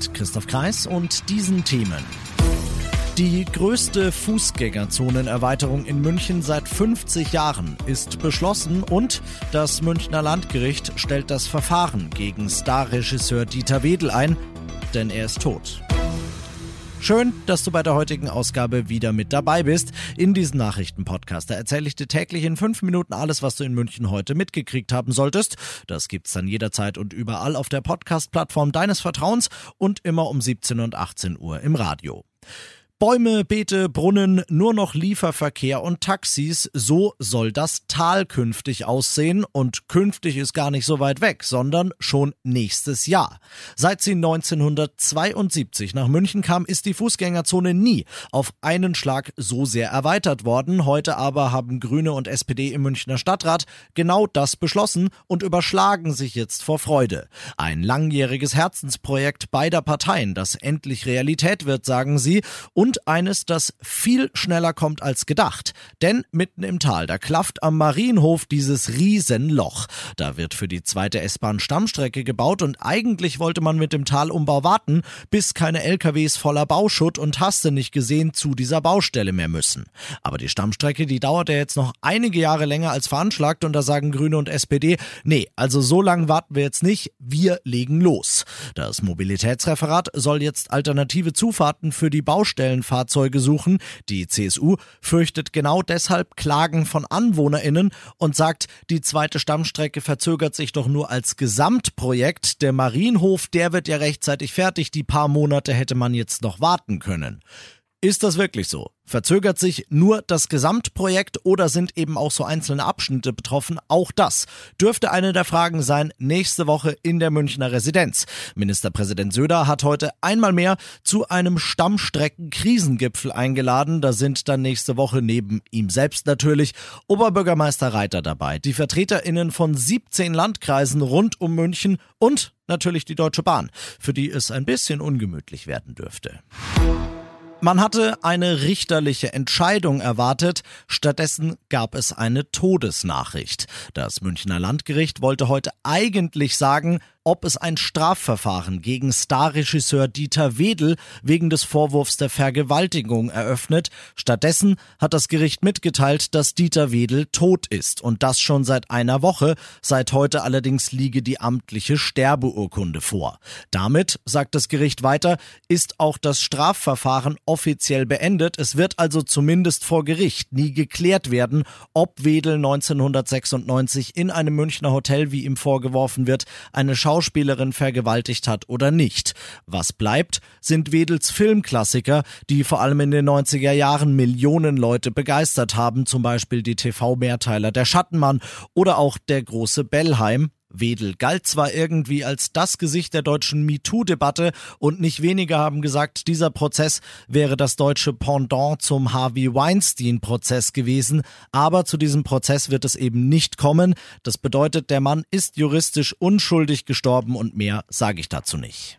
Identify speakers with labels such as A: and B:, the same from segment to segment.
A: Mit Christoph Kreis und diesen Themen. Die größte Fußgängerzonenerweiterung in München seit 50 Jahren ist beschlossen und das Münchner Landgericht stellt das Verfahren gegen Starregisseur Dieter Wedel ein, denn er ist tot. Schön, dass du bei der heutigen Ausgabe wieder mit dabei bist. In diesem Nachrichtenpodcast da erzähle ich dir täglich in fünf Minuten alles, was du in München heute mitgekriegt haben solltest. Das gibt's dann jederzeit und überall auf der Podcast-Plattform deines Vertrauens und immer um 17 und 18 Uhr im Radio. Bäume, Beete, Brunnen, nur noch Lieferverkehr und Taxis, so soll das Tal künftig aussehen und künftig ist gar nicht so weit weg, sondern schon nächstes Jahr. Seit sie 1972 nach München kam, ist die Fußgängerzone nie auf einen Schlag so sehr erweitert worden. Heute aber haben Grüne und SPD im Münchner Stadtrat genau das beschlossen und überschlagen sich jetzt vor Freude. Ein langjähriges Herzensprojekt beider Parteien, das endlich Realität wird, sagen sie, und und eines, das viel schneller kommt als gedacht. Denn mitten im Tal, da klafft am Marienhof dieses Riesenloch. Da wird für die zweite S-Bahn Stammstrecke gebaut und eigentlich wollte man mit dem Talumbau warten, bis keine LKWs voller Bauschutt und Haste nicht gesehen zu dieser Baustelle mehr müssen. Aber die Stammstrecke, die dauert ja jetzt noch einige Jahre länger als veranschlagt und da sagen Grüne und SPD, nee, also so lange warten wir jetzt nicht, wir legen los. Das Mobilitätsreferat soll jetzt alternative Zufahrten für die Baustellen Fahrzeuge suchen. Die CSU fürchtet genau deshalb Klagen von AnwohnerInnen und sagt, die zweite Stammstrecke verzögert sich doch nur als Gesamtprojekt. Der Marienhof, der wird ja rechtzeitig fertig. Die paar Monate hätte man jetzt noch warten können. Ist das wirklich so? Verzögert sich nur das Gesamtprojekt oder sind eben auch so einzelne Abschnitte betroffen? Auch das dürfte eine der Fragen sein nächste Woche in der Münchner Residenz. Ministerpräsident Söder hat heute einmal mehr zu einem Stammstrecken-Krisengipfel eingeladen. Da sind dann nächste Woche neben ihm selbst natürlich Oberbürgermeister Reiter dabei, die VertreterInnen von 17 Landkreisen rund um München und natürlich die Deutsche Bahn, für die es ein bisschen ungemütlich werden dürfte. Man hatte eine richterliche Entscheidung erwartet, stattdessen gab es eine Todesnachricht. Das Münchner Landgericht wollte heute eigentlich sagen, ob es ein Strafverfahren gegen Starregisseur Dieter Wedel wegen des Vorwurfs der Vergewaltigung eröffnet. Stattdessen hat das Gericht mitgeteilt, dass Dieter Wedel tot ist und das schon seit einer Woche. Seit heute allerdings liege die amtliche Sterbeurkunde vor. Damit, sagt das Gericht weiter, ist auch das Strafverfahren offiziell beendet. Es wird also zumindest vor Gericht nie geklärt werden, ob Wedel 1996 in einem Münchner Hotel, wie ihm vorgeworfen wird, eine Schauspielerin vergewaltigt hat oder nicht. Was bleibt, sind Wedels Filmklassiker, die vor allem in den 90er Jahren Millionen Leute begeistert haben, zum Beispiel die TV-Mehrteiler Der Schattenmann oder auch Der große Bellheim, Wedel galt zwar irgendwie als das Gesicht der deutschen MeToo-Debatte und nicht wenige haben gesagt, dieser Prozess wäre das deutsche Pendant zum Harvey Weinstein-Prozess gewesen, aber zu diesem Prozess wird es eben nicht kommen. Das bedeutet, der Mann ist juristisch unschuldig gestorben und mehr sage ich dazu nicht.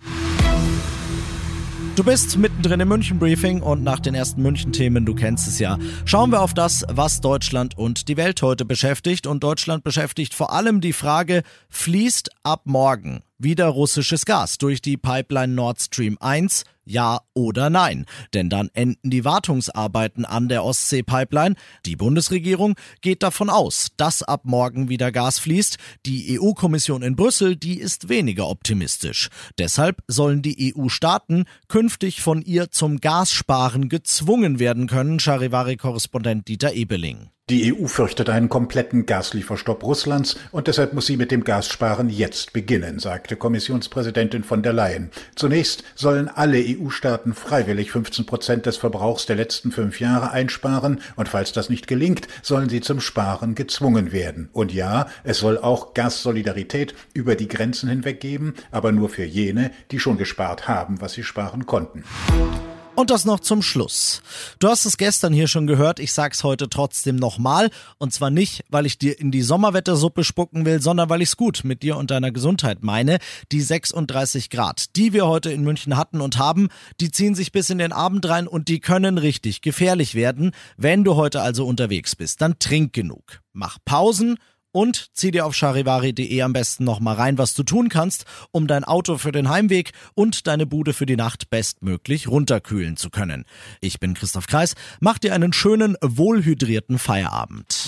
A: Du bist mittendrin im München Briefing und nach den ersten München Themen, du kennst es ja, schauen wir auf das, was Deutschland und die Welt heute beschäftigt. Und Deutschland beschäftigt vor allem die Frage, fließt ab morgen wieder russisches Gas durch die Pipeline Nord Stream 1? Ja oder nein? Denn dann enden die Wartungsarbeiten an der Ostsee-Pipeline. Die Bundesregierung geht davon aus, dass ab morgen wieder Gas fließt. Die EU-Kommission in Brüssel, die ist weniger optimistisch. Deshalb sollen die EU-Staaten künftig von ihr zum Gassparen gezwungen werden können, Charivari-Korrespondent Dieter Ebeling.
B: Die EU fürchtet einen kompletten Gaslieferstopp Russlands und deshalb muss sie mit dem Gassparen jetzt beginnen, sagte Kommissionspräsidentin von der Leyen. Zunächst sollen alle EU-Staaten freiwillig 15 Prozent des Verbrauchs der letzten fünf Jahre einsparen und falls das nicht gelingt, sollen sie zum Sparen gezwungen werden. Und ja, es soll auch Gassolidarität über die Grenzen hinweg geben, aber nur für jene, die schon gespart haben, was sie sparen konnten.
A: Und das noch zum Schluss. Du hast es gestern hier schon gehört, ich sag's heute trotzdem nochmal. Und zwar nicht, weil ich dir in die Sommerwettersuppe spucken will, sondern weil ich's gut mit dir und deiner Gesundheit meine. Die 36 Grad, die wir heute in München hatten und haben, die ziehen sich bis in den Abend rein und die können richtig gefährlich werden. Wenn du heute also unterwegs bist, dann trink genug. Mach Pausen und zieh dir auf charivari.de am besten nochmal rein, was du tun kannst, um dein Auto für den Heimweg und deine Bude für die Nacht bestmöglich runterkühlen zu können. Ich bin Christoph Kreis, mach dir einen schönen, wohlhydrierten Feierabend.